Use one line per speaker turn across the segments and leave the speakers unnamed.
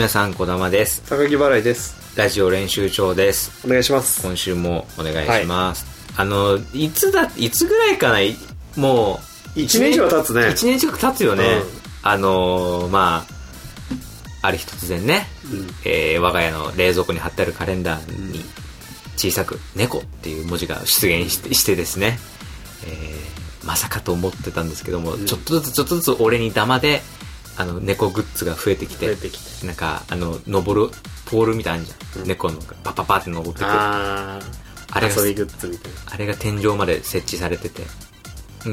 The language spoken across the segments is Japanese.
皆さん、こだまです。
高木払いです。
ラジオ練習長です。
お願いします。
今週もお願いします。あの、いつだ、いつぐらいかない？もう、
一年以上経つね
一年近く経つよね。
うん
あのー、まあ、ある日突然ね、
うん
えー我が家の冷蔵庫に貼ってあるカレンダーに小さく「猫」っていう文字が出現してしてですね、えーまさかと思ってたんですけども、
ん
ちょっとずつちょっとずつ俺にダマであの猫グッズが増えてきて
増えてきて。
なんかあの登るポールみたいなのあるじゃん、
うん。
猫のパッパッパって登ってくる。あ
あー、
れが
遊びグッズみたいな。
あれが天井まで設置されてて。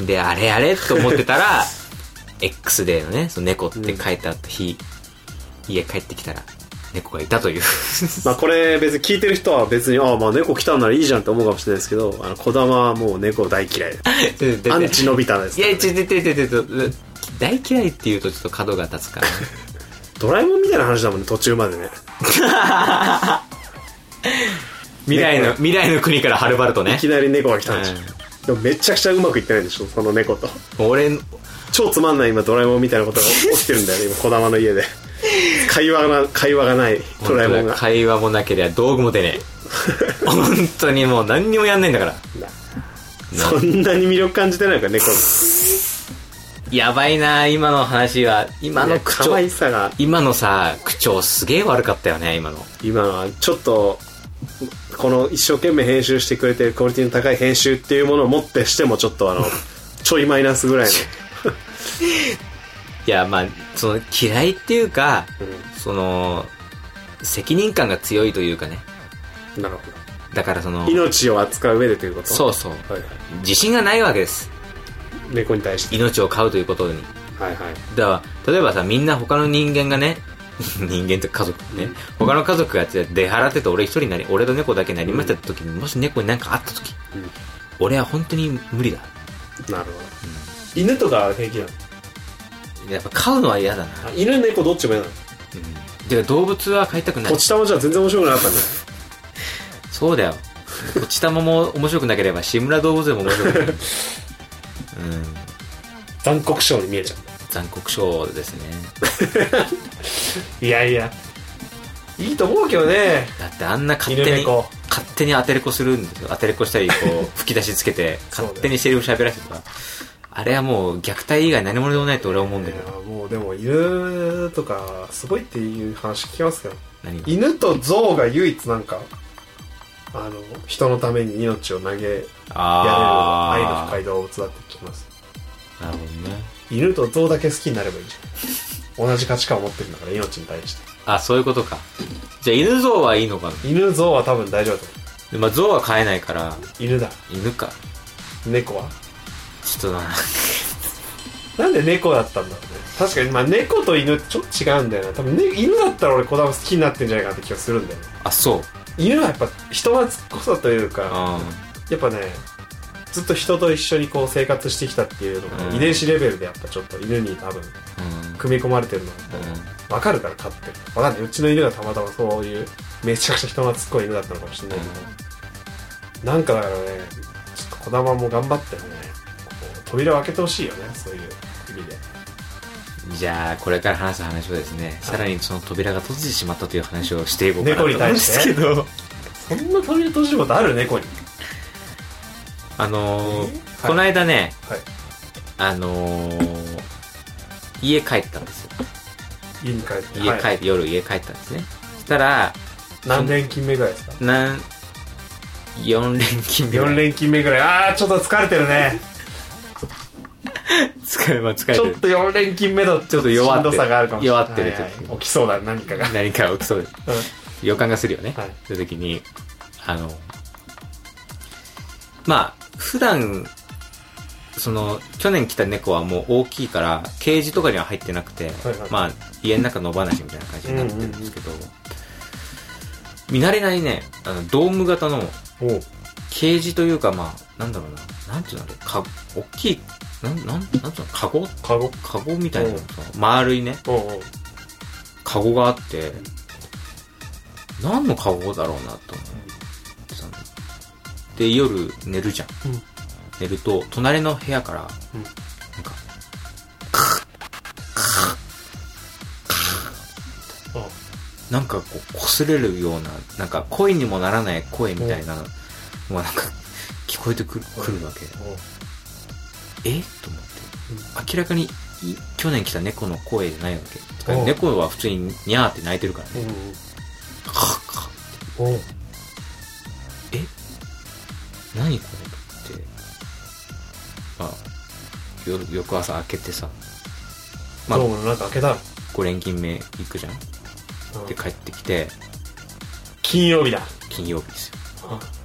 であれあれと思ってたら X デーのねその猫って書いてあった日、家帰ってきたら猫がいたという。
まあこれ別に聞いてる人は別に、ああまあ猫来たんならいいじゃんって思うかもしれないですけど、あの、小玉はもう猫大嫌い。アンチのび太です
いや、
からね、
ちょ、ちょ、ちょ、ちょ、ちょ、大嫌いって言うとちょっと角が立つからね。
ドラえもんみたいな話だもんね、途中までね。
未来の、未来の国からはるばるとね
いき。なり猫が来たんでしょ。
う
でもめちゃくちゃうまくいってないんでしょ、その猫と。
俺、
超つまんない今ドラえもんみたいなことが起きてるんだよね、今小玉の家で。会話が、会話がないドラえもんが。
会話もなければ道具も出ねえ。本当にもう何にもやんないんだから。
そんなに魅力感じてないから、猫に。
やばいな今の話は。今の口調
可愛。さが、
今のさ、口調すげえ悪かったよね、今の。
今のはちょっとこの一生懸命編集してくれてるクオリティの高い編集っていうものをもってしてもちょっとあの ちょいマイナスぐらい
いや、まあ、その嫌いっていうか、
の、
その、責任感が強いというかね。
うん、なるほ
だからその
ど、命を扱う上でということ？
そうそう。
はいはい、
自信がないわけです。
猫に対して
命を飼うということに。
はいはい
だから、例えばさ、みんな他の人間がね、人間と家族ね、他の家族が出払ってて俺一人になり、俺と猫だけになりましたって時に、もし猫に何かあった時、
うん
俺は本当に無理だ。
なるほど、犬とかは平気なの？
やっぱ飼うのは嫌だな。
あ犬猫どっちも嫌なの？
うん。てか動物は飼いたくない
こ。ち玉じゃ全然面白くなかったんだよ
そうだよ。こち玉も面白くなければ、志村動物でも面白くない。うん。
残酷症に見えちゃ
残酷症ですね。
ういやいやいいと思うけどね
だってあんな勝手に、勝手に当てれこするんですよ。当てれこしたり、こう、吹き出しつけて、勝手にセリフ喋らせてとか。あれはもう虐待以外何者でもないと俺は思うんだけど。
もうでも犬とかすごいっていう話聞きますけど犬と象が唯一なんかあの人のために命を投げやれる
あ
愛の深い動物だって聞きます。
なるほどね。
犬と象だけ好きになればいいじゃん同じ価値観を持ってるんだから命に対して。
あ、そういうことか。じゃあ犬像はいいのかな？
犬象は多分大丈夫だと思
でまあ象は飼えないから、
う犬だ。
犬か。
猫は？
ちょっとな、
なんで猫だったんだろうね。確かにまあ猫と犬ってちょっと違うんだよな。多分、ね、犬だったら俺子供好きになってんじゃないかなって気がするんだよね。
あ、そう。
犬はやっぱ人懐っこさというか
あ
やっぱねずっと人と一緒にこう生活してきたっていうのが、
うん。
遺伝子レベルでやっぱちょっと犬に多分
うん。
組み込まれてるのが分かるから飼ってる分かんない。うちの犬がたまたまそういうめちゃくちゃ人懐っこい犬だったのかもしれないけど、なんかだからねちょっと児玉も頑張ってね扉を開けてほしいよねそういう意味で。
うん。じゃあ、これから話す話をですね、さらにその扉が閉じてしまったという話をしていこうかなと思うんですけど、
そんな扉閉じることある？猫に？
あのー
え？
この間ね、
はい。
あのー家帰ったんですよ。
家に帰って？
家帰
はい。
夜家帰ったんですね。そしたら、
何連勤目ぐらいですか？
なん、4連勤目。
4連勤目ぐらい。ああちょっと疲れてるね
疲れ、まあ、疲れ
ちょっ。と4連勤目の
ちょっと弱っ
さがあるかもしれない
弱ってる。
はいはい。起きそうだ何かが。
何か起きそうで
うん。
予感がするよね。
はい。
そういう時に、あの、まあ、普段、その、去年来た猫はもう大きいから、ケージとかには入ってなくて、
はいはい。
まあ、家の中野放しみたいな感じになってるんですけど、見慣れないね、あの、ドーム型のケージというか、まあ、なんだろうな、なんていうのあれ、か、大きい、なん、なん、なんていうの、カゴ？
カゴ。
カゴみたいなのさ、丸いね、
おうおう
カゴがあって、何のカゴだろうなと思ってたの。で、夜寝るじゃん。
うん。
寝ると、隣の部屋から、
うん。
なんか、なんかこう、擦れるような、なんか声にもならない声みたいなのがなんか聞こえてくるくるわけ。え？と思って。明らかにい去年来た猫の声じゃないわけ。猫は普通にニャーって鳴いてるからね。
うん。
カッカッ。
おう
え？何これって。まあ、よ翌朝開けてさ、まあ
どうもなんか開けたの
？5連勤目行くじゃん？
うん。
で帰ってきて、
金曜日だ。
金曜日ですよ。
あ
あ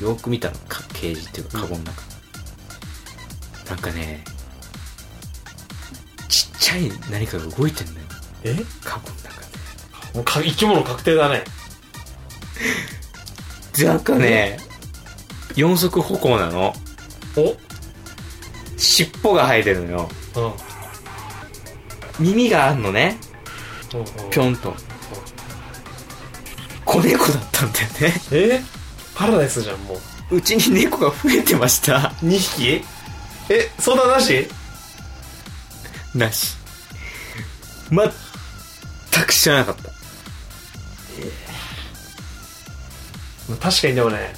よーく見たの。かケージっていうかカゴの中、なんかねちっちゃい何かが動いてんだよ。
え？
カゴの中
もうか生き物確定だね。
でなんかね四足歩行なの。
お？
尻尾が生えてるのよ。
うん。
耳があんのね。ぴょんと。子猫だったんだよね。
え？パラダイスじゃんもう。
うちに猫が増えてました。
2匹？え相談なし？
なし。全く知らなかった。
確かにでもね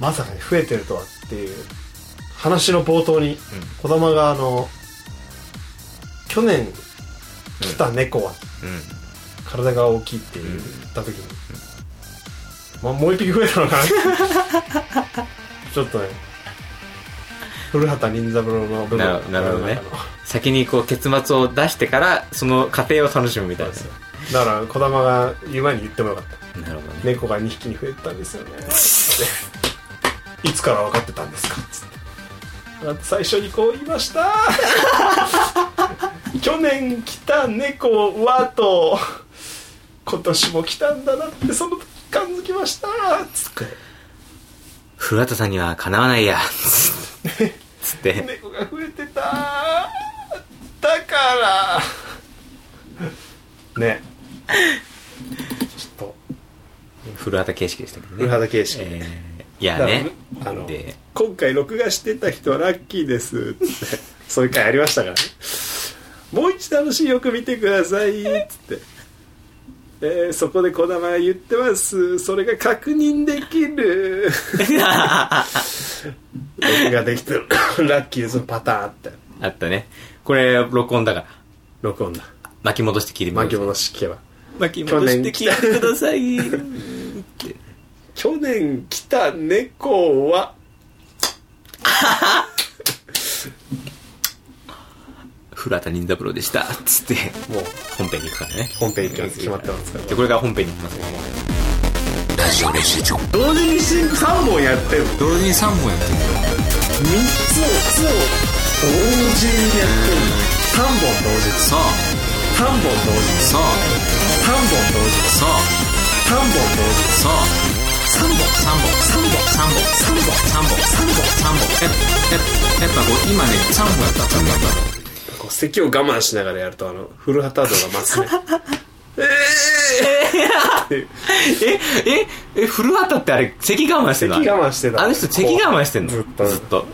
まさかに増えてるとはっていう話の冒頭に児玉があの去年来た猫は
うん。
体が大きいって言った時に、まあ、もう一匹増えたのかな。ちょっとね。古畑任三郎の部分。
なるなるほどね。先にこう結末を出してからその過程を楽しむみたいな。
だから児玉が言う前に言ってもよかった。
なるほどね。
猫が2匹に増えてたんですよね。いつから分かってたんですか？つって。だって最初にこう言いました。去年来た猫はと今年も来たんだなってその時感づきました。つって。
古畑さんにはかなわないや。つって。
猫が増えてた。だから。ね。ちょっと。
古畑形式でしたけどね。
古畑形式
えーいやね。
あの
で。
今回録画してた人はラッキーです。つって。そういう回ありましたからね。もう一度あのシーンよく見てください。つって、えーそこで児玉が言ってます。それが確認できる。録画できてる。ラッキーです。のパターンあって。
あったね。これ録音だから。
録音だ。
巻き戻して聞いてみ
巻き戻し聞けば。
巻き戻して聞いてください。
去年来た猫は
古畑任三郎でした。つって
もう。
本編に行くからね。
本編行きます。決まってますから
でこれから本編に行きます
同時に3本やってる
同時に3本やってる
3つを同時にやってる3本同時。
そう
3本同時。
そう
3本同時。
そう
3本同時。
そう
3本
3本3本3本3本3本3本3本やっやっぱこう今ね3本やった3本やった
咳を我慢しながらやるとあの古畑度が増すね。ええ
えええ古畑ってあれ咳我慢してんの？
咳我慢してた。
あの人咳我慢してんの？
ずっと。
ずっと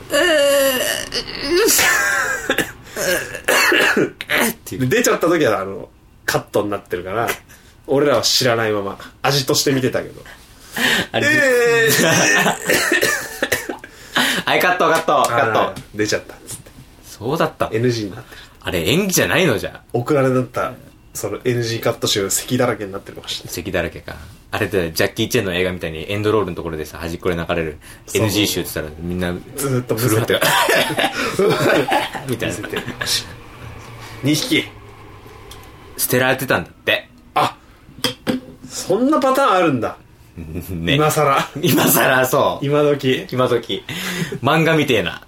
っていう
で出ちゃった時はあのカットになってるから俺らは知らないまま味として見てたけど
あれ
え
はいカットカットカット
出ちゃったっつって
そうだった
NG になってる
あれ演技じゃないのじゃ。
送られだったその NG カット集咳だらけになってるかもしれない。
咳だらけか。あれってジャッキー・チェンの映画みたいにエンドロールのところでさ端っこで流れる
そう。
NG 集って言ったらみんな
ずーっと
古畑がみたいな。
てる2匹
捨てられてたんだって。
あそんなパターンあるんだ、
ね。
今さら
今さらそう。
今時。
今時。漫画みてえな。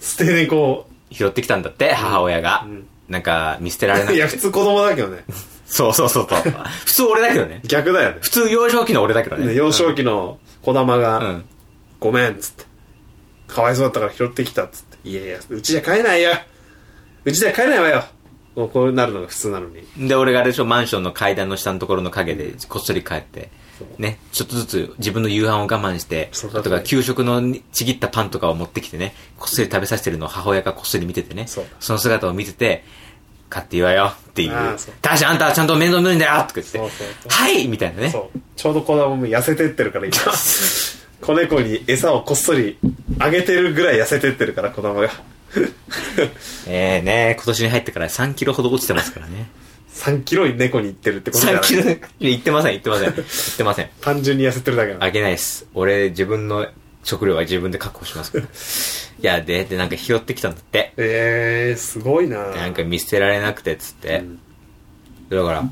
捨て猫を
拾ってきたんだって母親が、なんか見捨てられなくて。
いや普通子供だけどね。
そうそうそうそう。普通俺だけどね。
逆だよね。
普通幼少期の俺だけどね。
ね幼少期の児玉
う
が
ん「
ごめん」っつって「かわいそうだったから拾ってきた」っつって「いやいやうちじゃ飼えないよ。うちじゃ飼えないわよ」こうなるのが普通なのに。
で、俺があれでしょ、マンションの階段の下のところの影でこっそり帰って、ね、ちょっとずつ自分の夕飯を我慢して、とか給食のちぎったパンとかを持ってきてね、こっそり食べさせてるのを母親がこっそり見ててね、
そう。
の姿を見てて、買っていいわよっていう。
あーそう。
ただしあんたはちゃんと面倒見るんだよとか言って
そうそうそう。
はいみたいなね。
ちょうど子供も痩せてってるから今。子猫に餌をこっそりあげてるぐらい痩せてってるから子供が。
ええね今年に入ってから3キロほど落ちてますからね。
3キロに猫に行ってるってことじゃな
3
い
キロ、いや言ってません、言ってません。言ってません。
単純に痩せてるだけなの？
あげないです。俺、自分の食料は自分で確保しますから。いや、で、で、なんか拾ってきたんだって。
えー、すごいな
でなんか見捨てられなくて、つって。
ん
だから、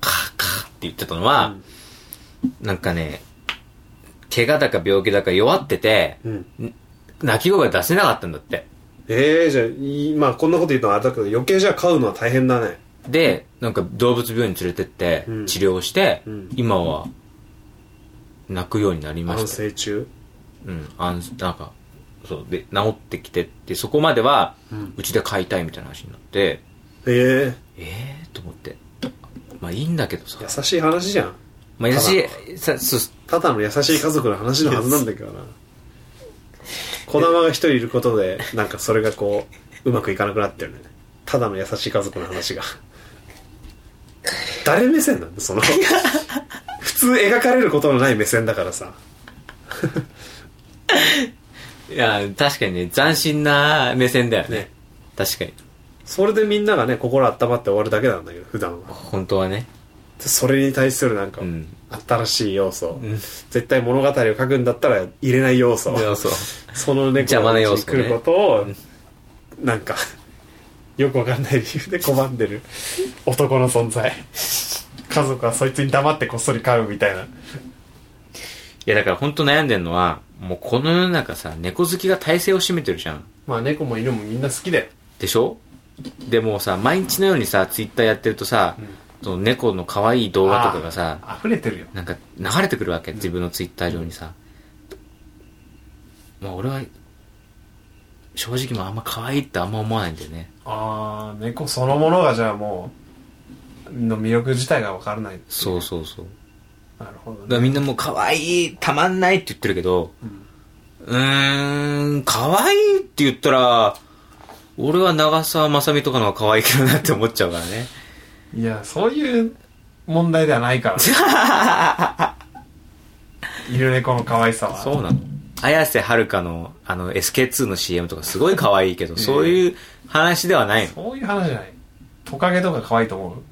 カーカーって言ってたのは、なんかね、怪我だか病気だか弱ってて、
うん
泣き声が出せなかったんだって。
えー、じゃあいまあこんなこと言うのはあれだけど余計じゃあ飼うのは大変だね
で、なんか動物病院に連れてって
うん、
治療して、
うん。
今は、泣くようになりま
安
したよ。
静中？
うん、安なんか、そう、で、治ってきてって、そこまでは、
うん。
うちで飼いたいみたいな話になって、
え
ええー、と思って。まあいいんだけどさ。
ー、優しい話じゃん。
まあ優しい、さ、そう、
ただの優しい家族の話のはずなんだけどな。子供が一人いることでなんかそれがこううまくいかなくなってるね。ただの優しい家族の話が誰目線なんだその？普通描かれることのない目線だからさ。
いや、確かにね、斬新な目線だよね。
ね。
確かに。
それでみんながね心温まって終わるだけなんだけど普段は。
本当はね。
でそれに対するなんか、
うん。
新しい要素、
ん。
絶対物語を書くんだったら入れない要素。
そうそ
の猫
邪魔な要
が
素ね。
来ることを、なんかよくわかんない理由で拒んでる。男の存在。家族はそいつに黙ってこっそり飼うみたいな。い
や、だから本当悩んでんのは、もうこの世の中さ、猫好きが体制を占めてるじゃん。
まあ猫も犬もみんな好きだよ。
でしょ？でもうさ、毎日のようにさ、ツイッターやってるとさ、その猫の可愛い動画とかがさ、
あ溢れてるよ。
なんか流れてくるわけ、自分のツイッター上にさ。まあ俺は、正直もうあんま可愛いってあんま思わないんだよね。
ああ猫そのものがじゃあもうの魅力自体が分からない
そうそうそう。
なるほど
だから
ね
みんなもう可愛い、たまんないって言ってるけど、うーん、可愛いって言ったら、俺は長澤まさみとかの方が可愛いけどなって思っちゃうからね。
いやそういう問題ではないから 犬猫の可愛さは
そうなの。綾瀬はるかの、あの、SK2 の CM とかすごい可愛いけど、そういう話ではないの？
そういう話じゃない。トカゲとか可愛いと思う？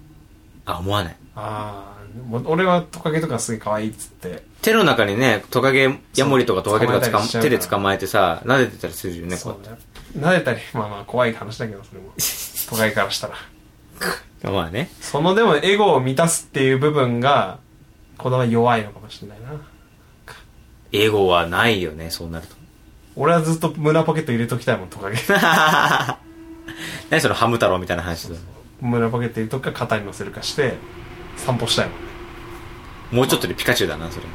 あ、思わない。
ああ俺はトカゲとかすげえ可愛いっつって。
手の中にね、トカゲ、ヤモリとかトカゲとかつか手で捕まえてさ、撫でてたりするよね、こ
そうだね。撫でたりまあまあ怖い話だけどそれも。トカゲからしたら。
うまあね。
そのでもエゴを満たすっていう部分が子供は弱いのかもしれないな
英語はないよね、そうなると。
俺はずっと胸ポケット入れときたいもんトカゲ。
何そのハム太郎みたいな話だ。
胸ポケット入れとくか肩に乗せるかして散歩したいもん。ね
もうちょっとでピカチュウだな、それ。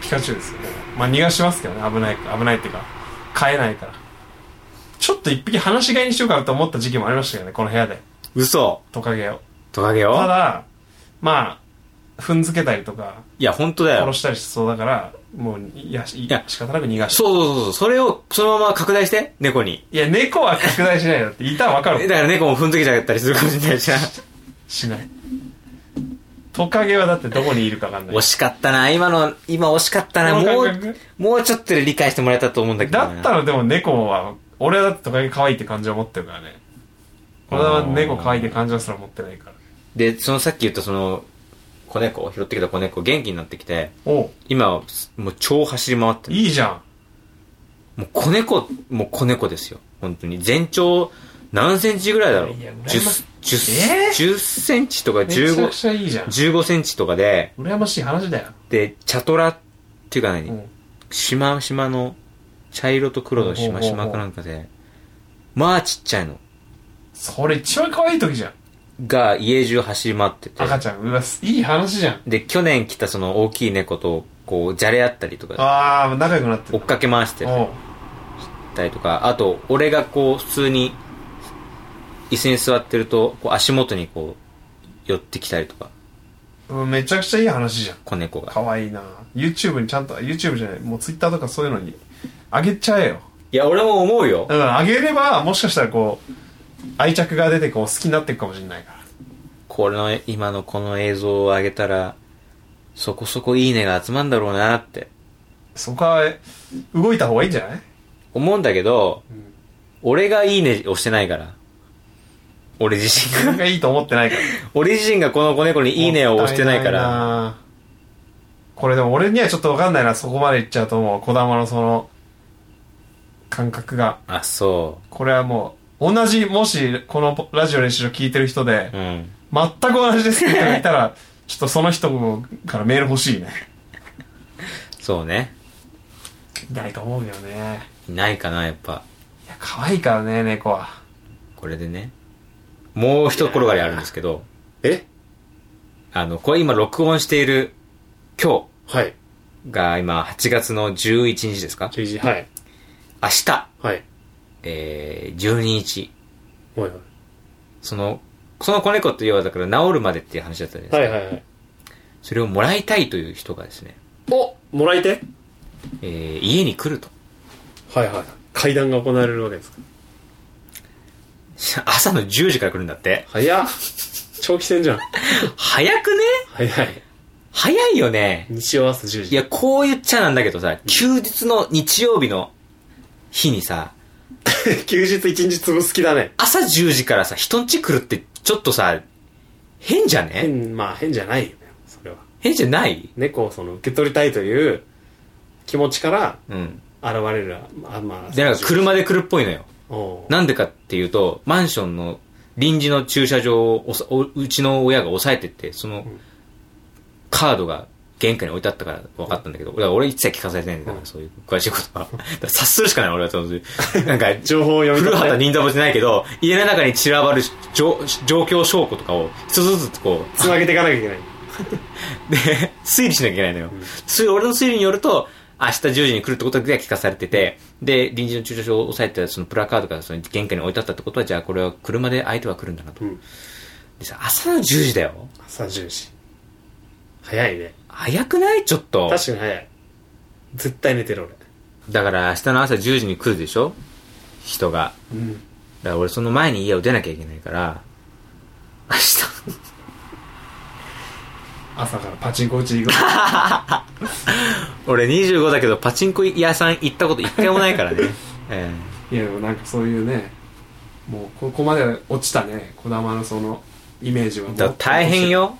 ピカチュウですよね。まあ逃がしますけどね。危ない危ないっていうか飼えないから。ちょっと一匹放し飼いにしようかなと思った時期もありましたけどねこの部屋で。
嘘。
トカゲを。
トカゲを？
ただまあ踏んづけたりとか
いや、本当だよ。
殺。したりしそうだからもういやい
や
仕方なく逃がし
そうそうそうそう。それを、そのまま拡大して、猫に。
いや猫は拡大しないよっていたらわかる
だから猫も踏んづけちゃったりするかもしれないじゃん。
しないトカゲはだってどこにいるかわかんない
惜しかったな。今の、今惜しかったな。もう、もうちょっとで理解してもらえたと思うんだけどな。
だったらでも猫は俺はだってトカゲ可愛いって感情を持ってるからね俺は猫可愛いって感情すら持ってないから
で、そのさっき言ったその、子猫、拾ってきた子猫、元気になってきて、今は、もう超走り回ってる。
いいじゃん。
もう子猫、もう子猫ですよ。本当に。全長、何センチぐらいだろう。
いや羨ま
?10、
えー
？10、10センチとか
めちゃく
15、
ちゃいいじゃん。
15センチとかで、
羨ましい話だよ。
で、チャトラっていうか何、
うん。
しましまの、茶色と黒のしましまかなんかで、まあちっちゃいの。
それ一番可愛い時じゃん
が家中走り回ってて、
赤ちゃんうわいい話じゃん。
で、去年来たその大きい猫と、こう、じゃれ合ったりとか、
ああ仲良くなってる
追っかけ回して
おう。
たりとか、あと、俺がこう、普通に、椅子に座ってると、こう足元にこう、寄ってきたりとか、
うんめちゃくちゃいい話じゃん。
子猫が。
可愛いな。YouTube にちゃんと YouTube じゃないもう Twitter とかそういうのにあげちゃえよ。
いや、俺も思うよ。
うんあげればもしかしたらこう愛着が出てこう好きになっていくかもしれないから。
これの、今のこの映像を上げたら、そこそこいいねが集まるんだろうなって。
そこは動いた方がいいんじゃない？
思うんだけど、
ん。
俺がいいねをしてないから。俺自身が、
がいいと思ってないから。
俺自身がこの子猫にいいねを押してないから。
らこれでも俺にはちょっと分かんないな。そこまでいっちゃうともう児玉のその感覚が。
あ、そ
これはもう同じもしこのラジオ練習を聞いてる人で
う。うん。
全く同じですって人がいたらちょっとその人からメール欲しいね
そうね。
いないと思うよね
いないかな、やっぱ。
いや可愛いからね猫は
これでね。もう一転がりあるんですけど、
え？
あの、これ今録音している今
はい
日が今8月の11日ですか
？11時はい
明日、
はい
えー、12日。
はい
その、その子猫って要はだから治るまでっていう話だったじゃないですか。
はいはいはい。
それをもらいたいという人がですね、
おもらいて
えー、家に来ると。
はいはい。会談が行われるわけですか？
朝の10時から来るんだって。
早っ。長期戦じゃん。
早くね？
早い。
早いよね。
日曜朝10時。
いや、こう言っちゃなんだけどさ、休日の日曜日の日にさ、
休日一日潰す気だね。
朝10時からさ、人ん家来るってちょっとさ、変じゃね？
変まあ変じゃないよねそれは。
変じゃない？
猫をその受け取りたいという気持ちから
うん。
現れるあまあ
で、なんか車で来るっぽいのよ。
おう。
なんでかっていうと、マンションの臨時の駐車場をおさおうちの親が押さえてって、その、カードが玄関に置いてあったから分かったんだけど、だから俺一切聞かされてないんだから、そういう詳しいことは。だから察するしかない俺はそういう。なんか、
情報を読み
古畑任三郎じゃないけど、家の中に散らばる状状況証拠とかを一つずつこう、
つなげていかなきゃいけない
で、推理しなきゃいけないのよ。それ俺の推理によると、明日10時に来るってことだけ聞かされてて、で、臨時の駐車場を押さえてたそのプラカードがその玄関に置いてあったってことは、じゃあこれは車で相手は来るんだなと。
うん
でさ、朝の10時だよ。
朝10時早いね
早くない？ちょっと。
確かに早い絶対寝てる
だから明日の朝10時に来るでしょ？人が。
俺うん
だから俺その前に家を出なきゃいけないから、明日。
朝からパチンコ打ちに行く
俺25だけどパチンコ屋さん行ったこと一回もないからね。え
いやでもなんかそういうねもうここまで落ちたね児玉のそのイメージは
だ大変よ。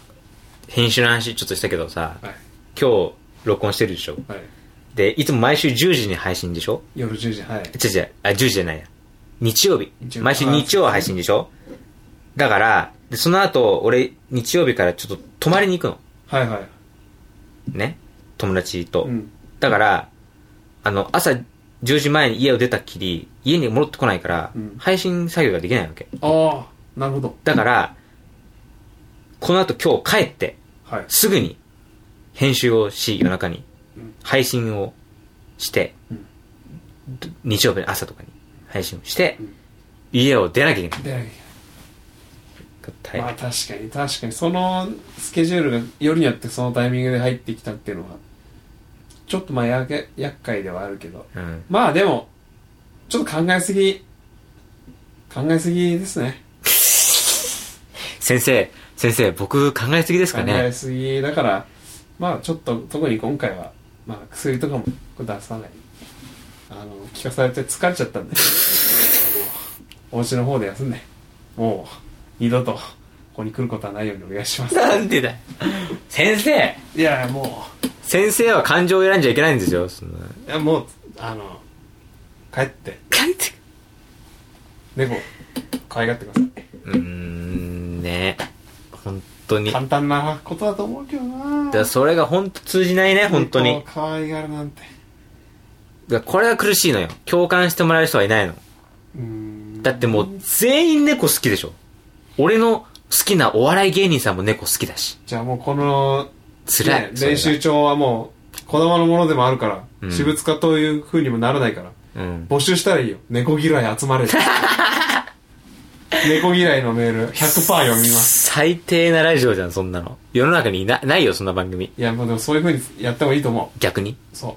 編集の話ちょっとしたけどさ、
はい。
今日録音してるでしょ？
はい。
で、いつも毎週10時に配信でしょ？
夜10時はい。
違う違う、あ、10時じゃないや。日曜日。毎週日曜配信でしょ？だから、で、その後、俺、日曜日からちょっと泊まりに行くの。
はいはい。
ね？友達と。
うん。
だから、あの、朝10時前に家を出たっきり、家に戻ってこないから、
うん。
配信作業ができないわけ。
ああなるほど。
だから、この後今日帰って、
はい。
すぐに編集をし、夜中に
うん。
配信をして、
うん。
ど日曜日の朝とかに配信をして、
うん。
家を出なきゃいけない。
で
大変。
まあ確かに確かに。そのスケジュールがよりによってそのタイミングで入ってきたっていうのはちょっとまあやけ厄介ではあるけど。
うん。
まあでもちょっと考えすぎ考えすぎですね。
先生、先生、僕考えすぎですか
考え
ね
すぎだからまあちょっと特に今回はまあ薬とかも出さない。あの聞かされて疲れちゃったんで。お家の方で休んで。もう二度とここに来ることはないようにお願いします。
なんでだ。よ先生。
いやもう。
先生は感情を選んじゃいけないんですよ。い
やもうあの帰って。
帰って。
猫可愛がってくださ
うーん、ね。本当に。
い簡単なことだと思うけどな
だそれが本当通じないね、本当に。
可愛がるなんて
だこれが苦しいのよ。共感してもらえる人はいないの。だってもう全員猫好きでしょ。俺の好きなお笑い芸人さんも猫好きだし。
じゃあもうこの
辛い。
練習帳はもう子供のものでもあるから、
うん
私物化という風にもならないから
うん。
募集したらいいよ猫嫌い集まれ 猫嫌いのメール100%読みます
最低なラジオじゃん、そんなの。世の中にいなないよ、そんな番組。
いやもうでもそういう風にやった方がいいと思
逆に？
うそ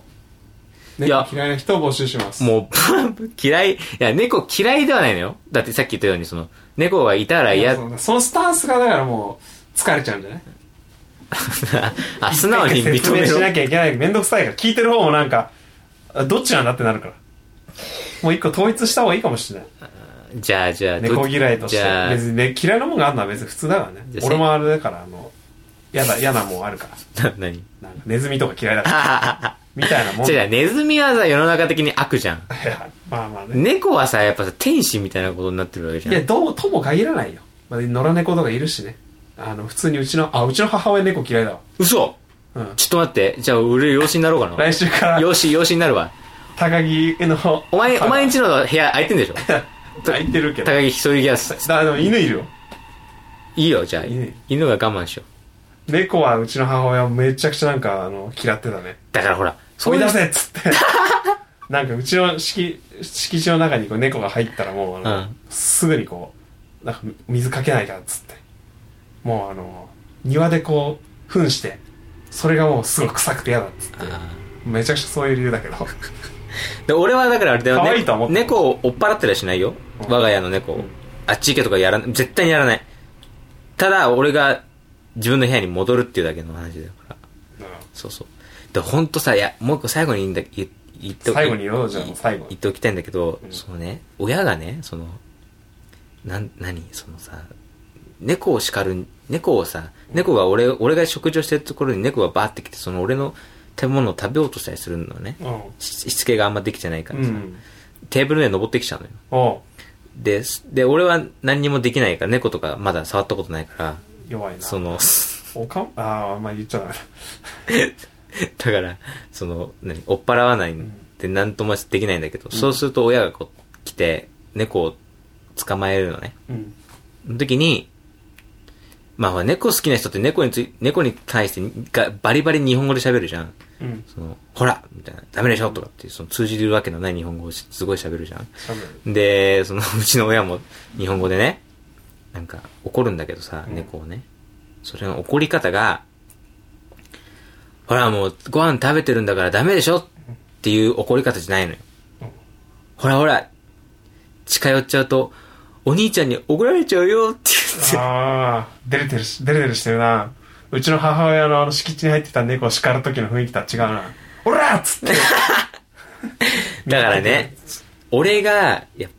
いや
猫嫌いな人を募集します。
もう、嫌い、いや、猫嫌いではないのよ。だってさっき言ったように、その、猫がいたら嫌
いや、そうそのスタンスがだからもう、疲れちゃうんじゃない？
あ、素直に認
説明し
めろ。
なきゃいけない。めんどくさいから。聞いてる方もなんか、あどっちなんだってなるから。もう一個統一した方がいいかもしれない。
じゃあ、じゃあ、ど
猫嫌いとして。
じゃあ、
別に、ね、嫌いなもんがあるのは別に普通だからね。俺もあれだからあの嫌だ 嫌なもんあるから。
な、何？
なんかネズミとか嫌いだから みたいなもん
違う違う、ネズミはさ、世の中的に悪じゃん。
いやまあまあね。
猫はさ、やっぱさ、天使みたいなことになってるわけじゃん。
いやどうとも限らないよ、まあ、野良猫とかいるしね。あの普通にうちのあうちの母親猫嫌いだわ。
嘘！
うん。
ちょっと待って。じゃあ、俺、養子になろうかな。
来週から。
養子、養子になるわ。
高木の
お前、お前んちの部屋空いてんでしょ？
空いてるけど。
高木一人ギャス。
だでも犬いるよ。
いいよ、じゃあ。
犬。
犬が我慢しよう。
猫はうちの母親めちゃくちゃなんかあの嫌ってたね。
だからほら、
追い出
う
せっつって。なんかうちの敷敷地の中にこう猫が入ったらもう
うん。
すぐにこうなんか水かけないからっつって。もうあの庭でこう糞してそれがもうすごい臭くて嫌だっつって。
あ
めちゃくちゃそういう理由だけど。
ー で俺はだからあれだよ
可
ね
愛いとは思ってる
猫を追っ払ってりゃしないよ。
うん
我が家の猫を
うん。
あっち行けとかやらない。絶対にやらない。ただ、俺が自分の部屋に戻るっていうだけの話だから。そうそう。で、ほんとさ、いや、もう一個最後に言うんだ、言言っておき
最後に言おうじゃあもう最後
言っておきたいんだけど、
うん
そのね、親がね、その、なん、何そのさ、猫を叱る、猫をさ、猫が俺、俺が食事をしてるところに猫がバーって来て、その俺の食べ物を食べようとしたりするのね。
うん。
ししつけがあんまできてないからさ、
うん。
テーブルで登ってきちゃうのよ。で、すで、俺は何にもできないから、猫とかまだ触ったことないから、
弱いな。
その、
おかんああまあ言っちゃダメだ。
だから、その、何、追っ払わないん。で何ともできないんだけど、そうすると親がこう来て、猫を捕まえるのね。
うん。
その時に、まあほら、猫好きな人って猫につい、猫に対してがバリバリ日本語で喋るじゃん。
うん
その、ほらみたいな、ダメでしょとかっていう、その通じるわけのない日本語をしすごい喋るじゃん。で、その、うちの親も日本語でね、なんか怒るんだけどさ、
うん
猫をね。それの怒り方が、ほらもうご飯食べてるんだからダメでしょっていう怒り方じゃないのよ。
うん
ほらほら、近寄っちゃうと、お兄ちゃんに怒られちゃうよって言って。
ああ、デレデレし、デレデレしてるな。うちの母親のあの敷地に入ってた猫を叱る時の雰囲気とは違うな。おらっつって。
だからね、俺が、や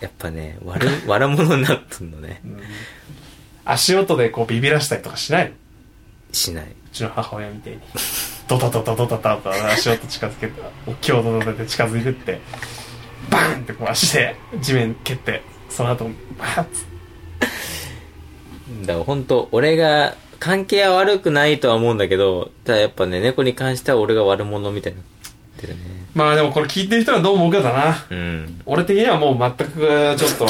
やっぱね、悪、悪者になってんのね。
足音でこうビビらしたりとかしないの？う
しない。
ちの母親みたいに。ドタドタドタドタと足音近づけて、大きい音立てて近づいてって、バーンってこう足で地面蹴って、その後、バーッ
だから本当俺が、関係は悪くないとは思うんだけど、ただやっぱね、猫に関しては俺が悪者みたいになってるね。
まあでもこれ聞いてる人はどう思うかだな。
うん。
俺的にはもう全くちょっと、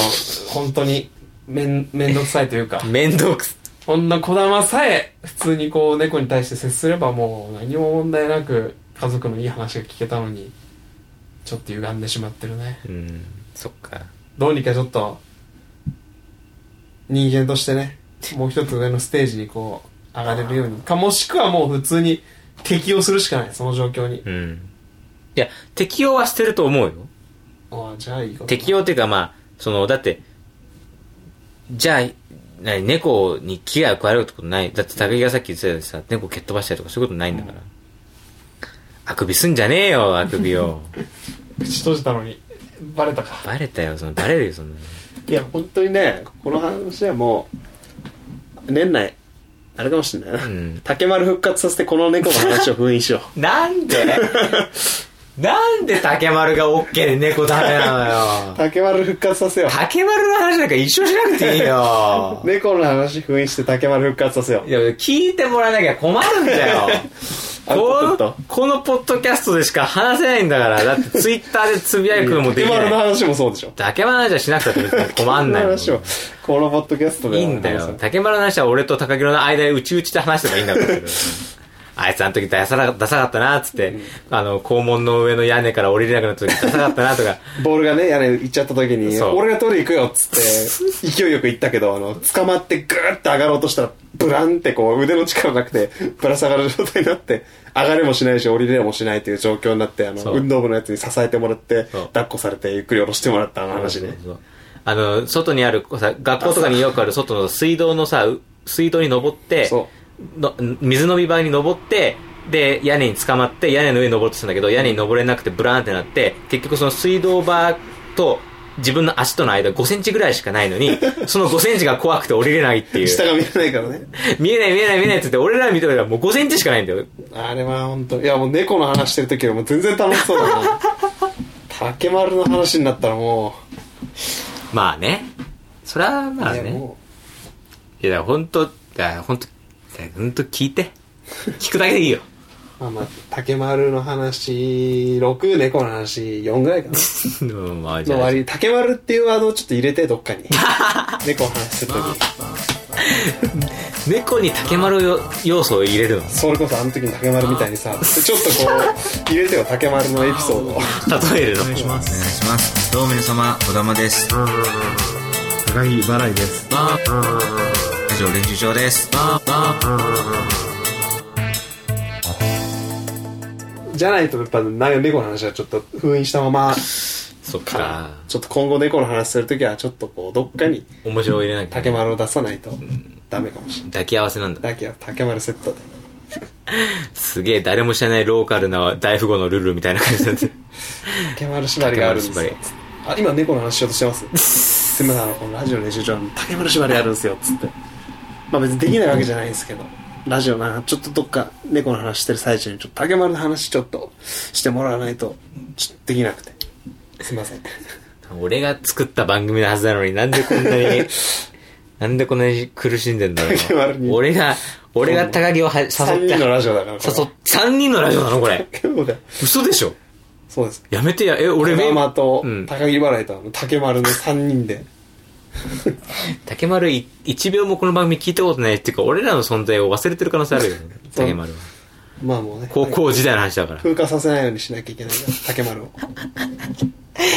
本当に、めん、めんどくさいというか。
めんどくす。
こんな小玉さえ普通にこう猫に対して接すればもう何も問題なく家族のいい話が聞けたのにちょっと歪んでしまってるね
うん。そっか。
どうにかちょっと人間としてねもう一つ上のステージにこう上がれるようにかもしくはもう普通に適応するしかないその状況に
うん。いや、適応はしてると思うよ。
ああじゃあいいこと
適応っていうかまあ、その、だって、じゃあ、何、猫に危害を加えるってことない。だって高木がさっき言ってたようにさ、猫蹴っ飛ばしたりとかそういうことないんだから。あくびすんじゃねえよ、あくびを。
口閉じたのにバレたか
バレたよ、その、バレるよ、そんなの。
いや本当にねこの話はもう年内あれかもしれないな
うん。
竹丸復活させてこの猫の話を封印しよ
なんで？なんで竹丸が OK で猫ダメなの
う
よ。
竹丸復活させよ
竹丸の話なんか一緒しなくていいよ
う。猫の話封印して竹丸復活させよう
いや、聞いてもらわなきゃ困るんだよ。この、このポッドキャストでしか話せないんだから。だってツイッターでつぶやくのもでき
竹丸の
ない。
話もそうでしょ
竹丸の話はしなくたって困んないも
の話をこのポッドキャストで
いいんだよ。竹丸の話は俺と高木の間でうちうちで話せばいいんだから。あいつあの時ダサダサかったな、つって、あの、校門の上の屋根から降りれなくなった時ダサかったな、とか。
ボールがね屋根行っちゃった時に俺が取り行くよっつって 勢いよく行ったけどあの捕まってグーって上がろうとしたらブブランってこう腕の力なくてぶら下がる状態になって上がれもしないし降りれもしないという状況になってあの運動部のやつに支えてもらって抱っこされてゆっくり下ろしてもらったあの話ね。
あの、外にある、さ、学校とかによくある外の水道のさ、う水道に登って、
そ
の水飲み場に登って、で、屋根に捕まって、屋根の上に登ろうとしたんだけど、屋根に登れなくてブラーンってなって、結局その水道場と自分の足との間5センチぐらいしかないのに、その5センチが怖くて降りれないっていう。
下が見えないからね
見えない見えない見えないって言って、俺ら見てたらもう5センチしかないんだよ。
あれは本当いやもう猫の話してる時よりも全然楽しそうだな 竹丸の話になったらも
まあね。それは
う、
まあね。
いや
本当だ本当本当聞いて。聞くだけでいいよ。
うまあまあ竹丸の話6猫の話4ぐらいかな
うんまあじゃあ
の割。に竹丸っていうワードをちょっと入れてどっかに 猫の話する時
猫に竹丸よ要素を入れるの？
それこそあの時の竹丸みたいにさちょっとこう入れてよ竹丸のエピソードを
例えるの？
お願いします。どうも皆様、小玉です。ラ
高木払いです。
ジオ練習場です。
じゃないとやっぱな猫の話はちょっと封印したまま
そっ
か
か。
ちょっと今後猫の話する時はちょっとこうどっかに
面白を入れなきゃ。
竹丸を出さないとダメかもしれない
抱き合わせなんだ。
だけは竹丸セットです
げえ誰も知らないローカルな大富豪のルールみたいな感じになって。
竹丸縛りがあるんですよあ今猫の話しようとしてますすいませんあのこのラジオの練習場に竹丸縛りあるんですよつってまあ別にできないわけじゃないんですけどラジオなちょっとどっか猫の話してる最中にちょっと竹丸の話ちょっとしてもらわないとちょっとできなくて。すいません。
俺が作った番組のはずなのになんでこんなに、なんでこんなに苦しんでんだろう。俺が、俺が高木をは誘って。
3人のラジオだから
誘っ、3人のラジオなのこれ。嘘でしょ。
そうです。
やめてや、え、俺
俺ママと
うん。
高木払いと竹丸の3人で
竹丸い一秒もこの番組聞いたことないっていうか、俺らの存在を忘れてる可能性あるよね。竹丸は。
まあもうね
高校時代の話だから。
風化させないようにしなきゃいけないから竹丸をこ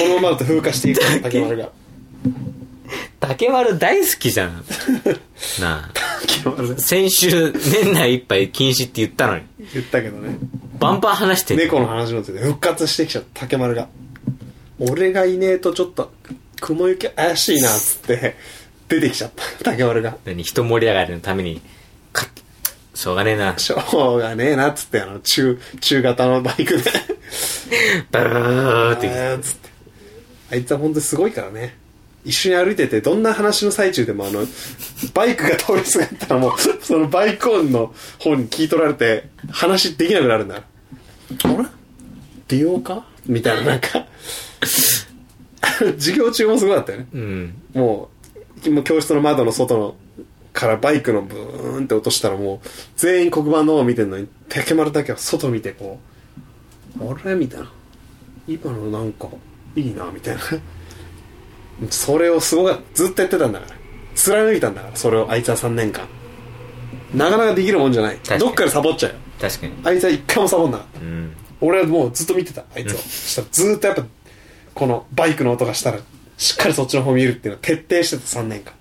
のままだと風化していくから竹丸が
竹丸大好きじゃん。なあ。先週、年内いっぱい禁止って言ったのに。
言ったけどね
バンバン話して
猫の話のせいで復活してきちゃった竹丸が俺がいねえとちょっと雲行き怪しいなっつって出てきちゃった。竹丸が。
何人盛り上がりのために、かしょうがねえな。
しょうがねえなっつってあの中中型のバイクで。
バルーって言って
あーっつってあいつは本当にすごいからね一緒に歩いててどんな話の最中でもあのバイクが通り過ぎたらもうそのバイク音の方に聞い取られて話できなくなるんだあれ美容かみたいななんか 授業中もすごかったよね。
うん。
もうもう教室の窓の外のからバイクのブーンって落としたらもう全員黒板の方を見てんのに竹丸だけは外見てこうあれ？みたいな。今のなんかいいなみたいな。それをすごがずっとやってたんだから。貫いたんだからそれを。あいつは3年間。なかなかできるもんじゃない。どっかでサボっちゃうよ。
確かに。
あいつは一回もサボんなかった。
うん。
俺はもうずっと見てたあいつを、そしたらずっとやっぱこのバイクの音がしたらしっかりそっちの方見るっていうのを徹底してた3年間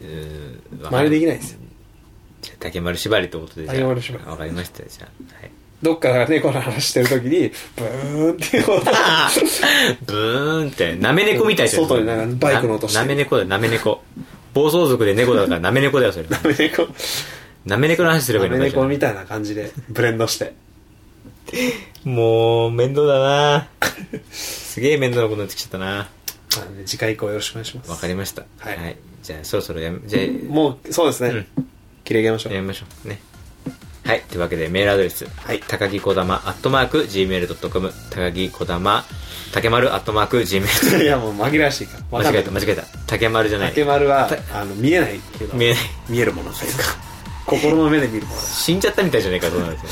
うん
真似できないですよ
じゃあ竹丸縛りってことでじゃあ
竹丸縛り
わかりましたよじゃあ。はい。
どっかから猫の話してる時にブーンっていう音が
ブーンって、なめ猫みたいじゃん。
外になんかバイクの音して
ななめ猫だよ、なめ猫。暴走族で猫だからなめ猫だよ、それ。
なめ猫
なめ猫の話すればいい
な
のかしら
め猫みたいな感じでブレンドして
もう、面倒だなすげえ面倒なことになってきちゃったな
次回以降よろしくお願いします
わかりました。
はい
じゃあ、そろそろやめ、じゃあ、
もうそうですね、
うん
切り上げましょう
やめましょう。ね。はい。というわけで、メールアドレス。
はい
高木こだま、アットマーク、gmail.com。高木こだま、竹丸、アットマーク、gmail.com。
いやもう紛らわしいからわかんない
間違えた、間違えた。竹丸じゃない。
竹丸は
た
あの見えないけど
見えない。
見えるものというか 心の目で見るもの
死んじゃったみたいじゃないかと思うんですよ。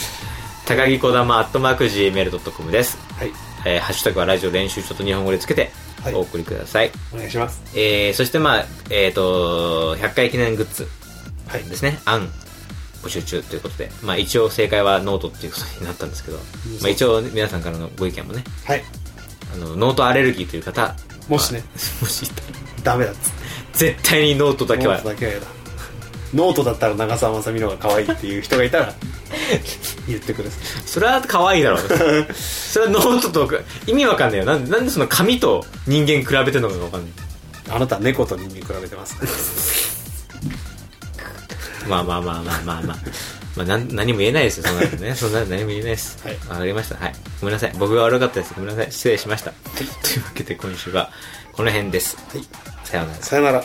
高木こだま、アットマーク、gmail.com です。
はい。
えーハッシュタグはラジオ練習ちょっと日本語でつけて
はい。
お送りください。
お願いします。
えー、そしてまあ、えっ、と、100回記念グッズ
はい。
ですね。案募集中ということで、まあ一応正解はノートっていうことになったんですけど、まあ一応皆さんからのご意見もね、
はい。
あの、ノートアレルギーという方、
もしね。
ま あもし
ダメだっつって。
絶対にノートだけは。
ノートだけはノートだったら長澤まさみの方が可愛いっていう人がいたら言ってくださ
それは可愛いだろうそれはノートとか意味わかんないよなんでなんでその紙と人間比べてんのかがわかんない
いあなたは猫と人間比べてます
まあまあまあまあまあまあ。まあ、なん何も言えないですよ、そんなのね。そんな何も言えないです。
はい
わかりました。はい。ごめんなさい。僕が悪かったです。ごめんなさい。失礼しました。というわけで今週はこの辺です。はい。さようなら。
さよなら